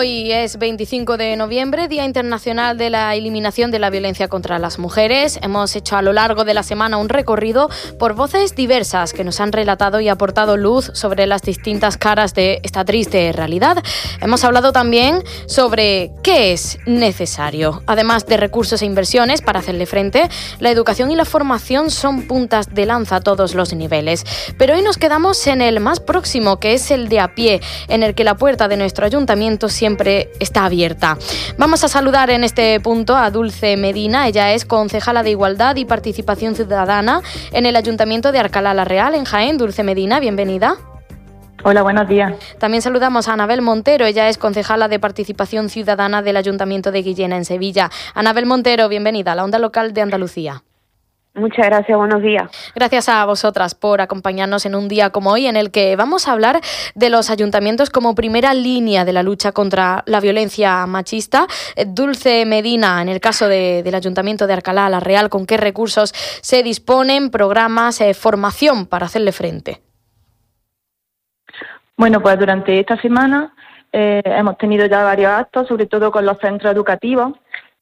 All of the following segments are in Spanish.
Hoy es 25 de noviembre, Día Internacional de la Eliminación de la Violencia contra las Mujeres. Hemos hecho a lo largo de la semana un recorrido por voces diversas que nos han relatado y aportado luz sobre las distintas caras de esta triste realidad. Hemos hablado también sobre qué es necesario. Además de recursos e inversiones para hacerle frente, la educación y la formación son puntas de lanza a todos los niveles. Pero hoy nos quedamos en el más próximo, que es el de a pie, en el que la puerta de nuestro ayuntamiento siempre siempre está abierta. Vamos a saludar en este punto a Dulce Medina. Ella es concejala de Igualdad y Participación Ciudadana en el Ayuntamiento de Arcalá la Real, en Jaén. Dulce Medina, bienvenida. Hola, buenos días. También saludamos a Anabel Montero, ella es concejala de Participación Ciudadana del Ayuntamiento de Guillena en Sevilla. Anabel Montero, bienvenida a la Onda Local de Andalucía. Muchas gracias, buenos días. Gracias a vosotras por acompañarnos en un día como hoy en el que vamos a hablar de los ayuntamientos como primera línea de la lucha contra la violencia machista. Eh, Dulce Medina, en el caso del Ayuntamiento de Arcalá, la Real, ¿con qué recursos se disponen, programas, eh, formación para hacerle frente? Bueno, pues durante esta semana eh, hemos tenido ya varios actos, sobre todo con los centros educativos.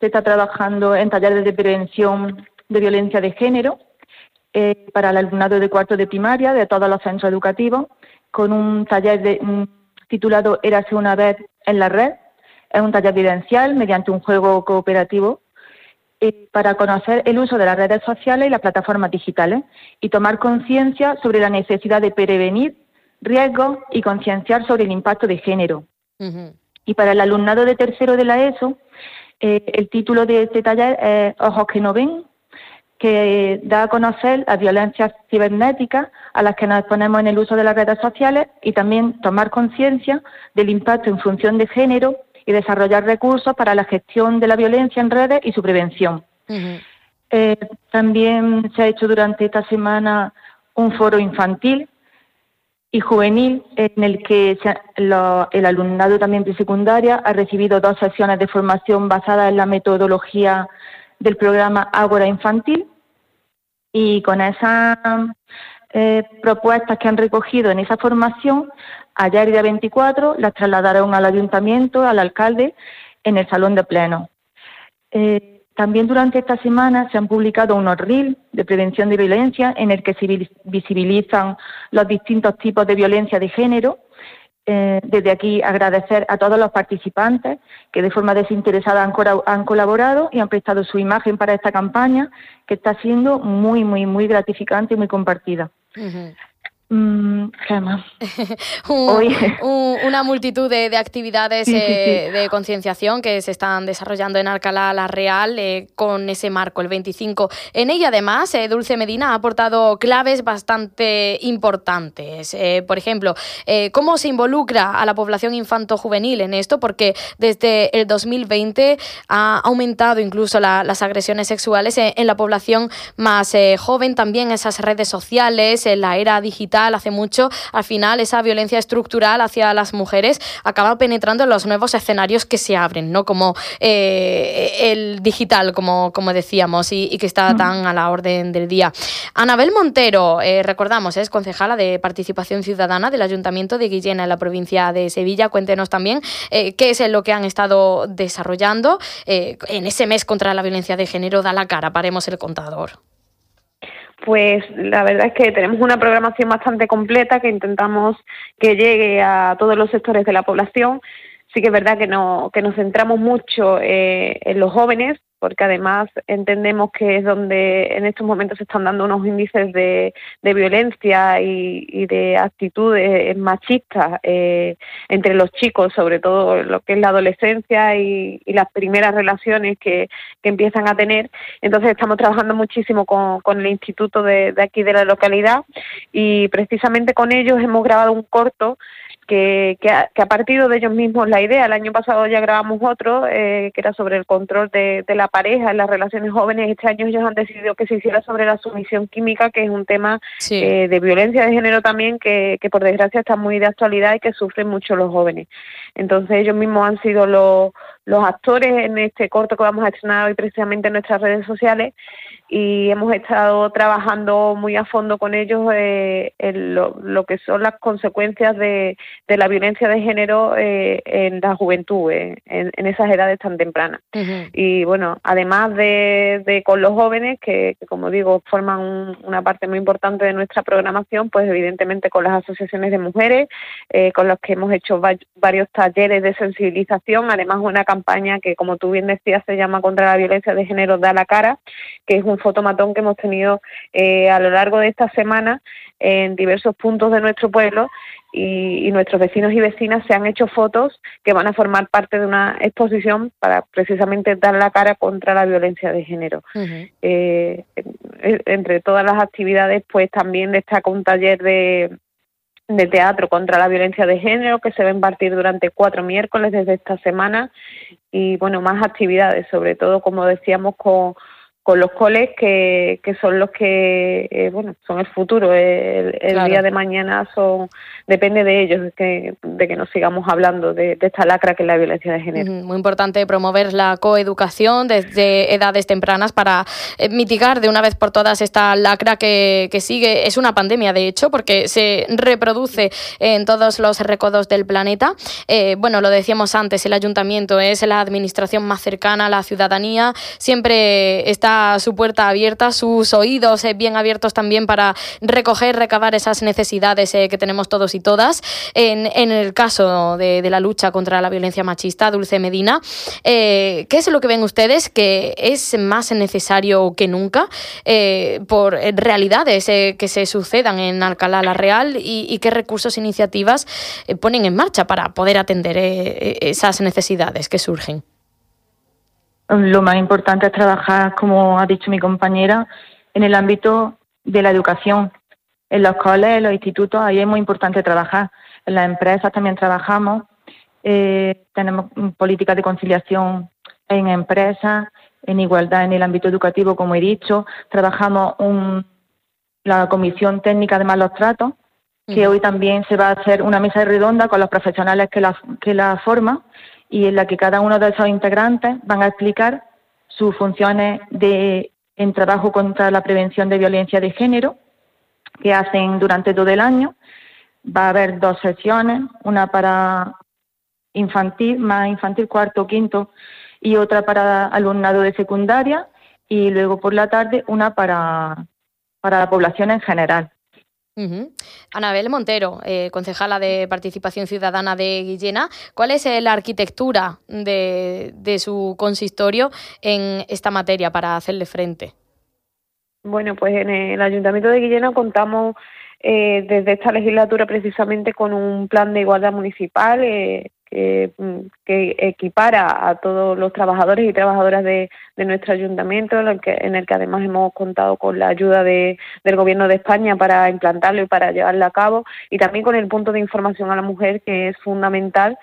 Se está trabajando en talleres de prevención de violencia de género eh, para el alumnado de cuarto de primaria de todos los centros educativos, con un taller de, titulado Érase una vez en la red. Es un taller vivencial mediante un juego cooperativo eh, para conocer el uso de las redes sociales y las plataformas digitales y tomar conciencia sobre la necesidad de prevenir riesgos y concienciar sobre el impacto de género. Y para el alumnado de tercero de la ESO, eh, el título de este taller es Ojos que no ven, que da a conocer las violencias cibernéticas a las que nos exponemos en el uso de las redes sociales y también tomar conciencia del impacto en función de género y desarrollar recursos para la gestión de la violencia en redes y su prevención. Eh, también se ha hecho durante esta semana un foro infantil y juvenil en el que el alumnado también de secundaria ha recibido dos sesiones de formación basadas en la metodología del programa Ágora Infantil y con esas eh, propuestas que han recogido en esa formación, ayer día 24 las trasladaron al ayuntamiento, al alcalde, en el salón de pleno. Eh, también durante esta semana se han publicado unos RIL de prevención de violencia en el que se visibilizan los distintos tipos de violencia de género eh, desde aquí agradecer a todos los participantes que de forma desinteresada han, colaborado y han prestado su imagen para esta campaña que está siendo muy, muy, muy gratificante y muy compartida. Mm, una multitud de, actividades eh, de concienciación que se están desarrollando en Alcalá la Real eh, con ese marco, el 25. En ella, además, eh, Dulce Medina ha aportado claves bastante importantes. por ejemplo, cómo se involucra a la población infanto-juvenil en esto, porque desde el 2020 ha aumentado incluso las agresiones sexuales en la población más joven, también esas redes sociales, en la era digital hace mucho, al final esa violencia estructural hacia las mujeres acaba penetrando en los nuevos escenarios que se abren, ¿no? Como eh, el digital, como, como decíamos, y, que está tan a la orden del día. Anabel Montero, eh, recordamos, es concejala de Participación Ciudadana del Ayuntamiento de Guillena en la provincia de Sevilla. Cuéntenos también eh, qué es lo que han estado desarrollando en ese mes contra la violencia de género. Da la cara, paremos el contador. Pues la verdad es que tenemos una programación bastante completa que intentamos que llegue a todos los sectores de la población. Sí que es verdad que, no, que nos centramos mucho eh, en los jóvenes, porque además entendemos que es donde en estos momentos se están dando unos índices de, violencia y, de actitudes machistas eh, entre los chicos, sobre todo lo que es la adolescencia y, las primeras relaciones que, empiezan a tener. Entonces estamos trabajando muchísimo con, el instituto de, de aquí de la localidad y precisamente con ellos hemos grabado un corto que, que, ha, partido de ellos mismos la idea. El año pasado ya grabamos otro eh, que era sobre el control de, la pareja en las relaciones jóvenes. Este año ellos han decidido que se hiciera sobre la sumisión química, que es un tema eh, de violencia de género también que, que por desgracia está muy de actualidad y que sufren mucho los jóvenes. Entonces ellos mismos han sido los, los actores en este corto que vamos a estrenar hoy precisamente en nuestras redes sociales y hemos estado trabajando muy a fondo con ellos eh, en lo, que son las consecuencias de, la violencia de género eh, en la juventud, eh, en, esas edades tan tempranas. Y bueno, además de, con los jóvenes, que, como digo, forman una parte muy importante de nuestra programación, pues evidentemente con las asociaciones de mujeres, con los que hemos hecho varios talleres de sensibilización, además una campaña que, como tú bien decías, se llama Contra la Violencia de Género da la cara, que es un fotomatón que hemos tenido eh, a lo largo de esta semana en diversos puntos de nuestro pueblo y, nuestros vecinos y vecinas se han hecho fotos que van a formar parte de una exposición para precisamente dar la cara contra la violencia de género. Eh, entre todas las actividades, pues también destaca un taller de, de teatro contra la violencia de género que se va a impartir durante cuatro miércoles desde esta semana y bueno más actividades sobre todo como decíamos con con los coles que, que son los que eh, bueno son el futuro el, día de mañana son depende de ellos de que, de que nos sigamos hablando de, esta lacra que es la violencia de género. Muy importante promover la coeducación desde edades tempranas para eh, mitigar de una vez por todas esta lacra que, que sigue. Es una pandemia de hecho porque se reproduce en todos los recodos del planeta. Eh, bueno lo decíamos antes el ayuntamiento es la administración más cercana a la ciudadanía siempre está su puerta abierta, sus oídos eh, bien abiertos también para recoger, recabar esas necesidades eh, que tenemos todos y todas. En, el caso de, la lucha contra la violencia machista, Dulce Medina, eh, ¿qué es lo que ven ustedes que es más necesario que nunca por realidades que se sucedan en Alcalá la Real y, qué recursos e iniciativas ponen en marcha para poder atender esas necesidades que surgen? Lo más importante es trabajar, como ha dicho mi compañera, en el ámbito de la educación. En los colegios, en los institutos, ahí es muy importante trabajar. En las empresas también trabajamos. Eh, tenemos políticas de conciliación en empresas, en igualdad en el ámbito educativo, como he dicho. Trabajamos la Comisión Técnica de Malos Tratos, que hoy también se va a hacer una mesa redonda con los profesionales que la, que la forman y en la que cada uno de esos integrantes van a explicar sus funciones de, en trabajo contra la prevención de violencia de género que hacen durante todo el año. Va a haber dos sesiones, una para infantil, más infantil, cuarto, quinto, y otra para alumnado de secundaria, y luego por la tarde una para, para la población en general. Anabel Montero, eh, concejala de Participación Ciudadana de Guillena, ¿cuál es eh, la arquitectura de, su consistorio en esta materia para hacerle frente? Bueno, pues en el Ayuntamiento de Guillena contamos eh, desde esta legislatura precisamente con un plan de igualdad municipal Mm, que, equipara a todos los trabajadores y trabajadoras de, nuestro ayuntamiento, en el, que, en el que además hemos contado con la ayuda de, del Gobierno de España para implantarlo y para llevarlo a cabo, y también con el punto de información a la mujer, que es fundamental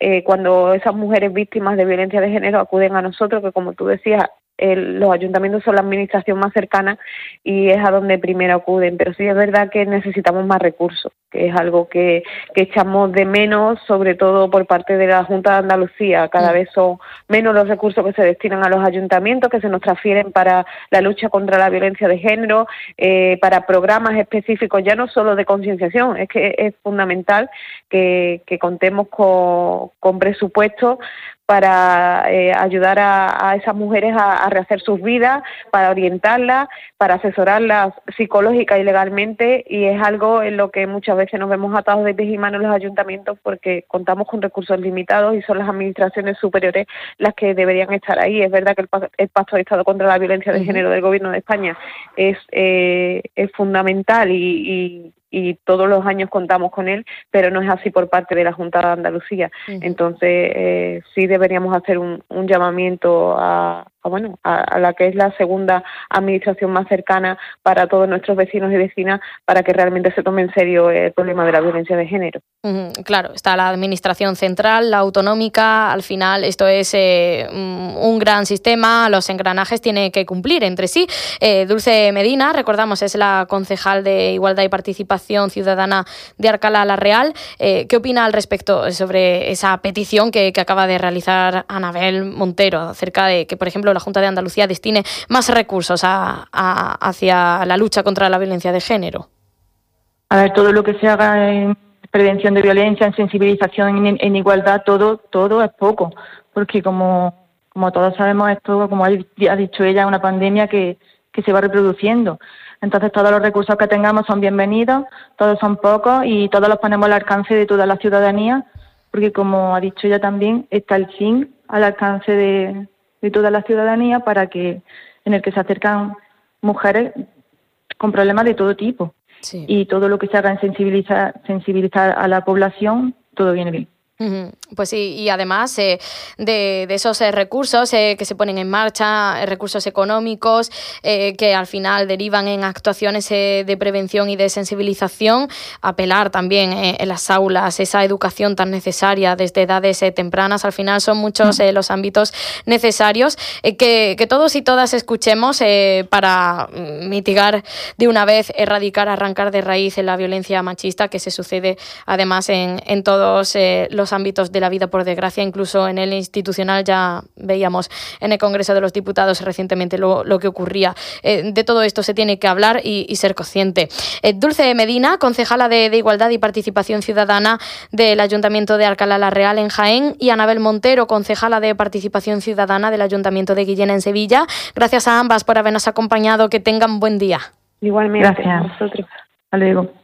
eh, cuando esas mujeres víctimas de violencia de género acuden a nosotros, que como tú decías, los ayuntamientos son la administración más cercana y es a donde primero acuden. Pero sí es verdad que necesitamos más recursos, que es algo que, que echamos de menos, sobre todo por parte de la Junta de Andalucía. Cada vez son menos los recursos que se destinan a los ayuntamientos, que se nos transfieren para la lucha contra la violencia de género, eh, para programas específicos, ya no solo de concienciación, es que es fundamental que, que contemos con, con presupuestos para eh, ayudar a, esas mujeres a, rehacer sus vidas, para orientarlas, para asesorarlas psicológica y legalmente y es algo en lo que muchas veces nos vemos atados de pies y manos los ayuntamientos porque contamos con recursos limitados y son las administraciones superiores las que deberían estar ahí. Es verdad que el, Pacto de Estado contra la Violencia de Género del Gobierno de España es, eh, es fundamental y, y todos los años contamos con él, pero no es así por parte de la Junta de Andalucía. Entonces, eh, sí deberíamos hacer un, llamamiento a, bueno, a, la que es la segunda administración más cercana para todos nuestros vecinos y vecinas para que realmente se tome en serio el problema de la violencia de género. claro, está la administración central, la autonómica, al final esto es eh, un gran sistema, los engranajes tienen que cumplir entre sí. Eh, Dulce Medina, recordamos, es la concejal de Igualdad y Participación Ciudadana de Arcalá La Real. Eh, ¿Qué opina al respecto sobre esa petición que, que acaba de realizar Anabel Montero acerca de que, por ejemplo, la Junta de Andalucía destine más recursos hacia la lucha contra la violencia de género? A ver, todo lo que se haga en prevención de violencia, en sensibilización, en, igualdad, todo, todo es poco, porque como, como todos sabemos, esto, como ha dicho ella, es una pandemia que, que se va reproduciendo. Entonces todos los recursos que tengamos son bienvenidos, todos son pocos y todos los ponemos al alcance de toda la ciudadanía, porque como ha dicho ella también, está el fin al alcance de, de toda la ciudadanía para que en el que se acercan mujeres con problemas de todo tipo. Y todo lo que se haga en sensibilizar sensibilizar a la población todo viene bien pues sí, y además eh, de, esos eh, recursos eh, que se ponen en marcha, recursos económicos que al final derivan en actuaciones de prevención y de sensibilización, apelar también en las aulas esa educación tan necesaria desde edades tempranas, al final son muchos los ámbitos necesarios que, que, todos y todas escuchemos para mitigar de una vez, erradicar, arrancar de raíz la violencia machista que se sucede además en, en todos los ámbitos de la vida, por desgracia, incluso en el institucional ya veíamos en el Congreso de los Diputados recientemente lo, que ocurría. Eh, de todo esto se tiene que hablar y, ser consciente. Eh, Dulce Medina, concejala de, Igualdad y Participación Ciudadana del Ayuntamiento de Alcalá la Real en Jaén y Anabel Montero, concejala de Participación Ciudadana del Ayuntamiento de Guillena en Sevilla. Gracias a ambas por habernos acompañado. Que tengan buen día. Igualmente. Gracias. A vosotros. Hasta luego.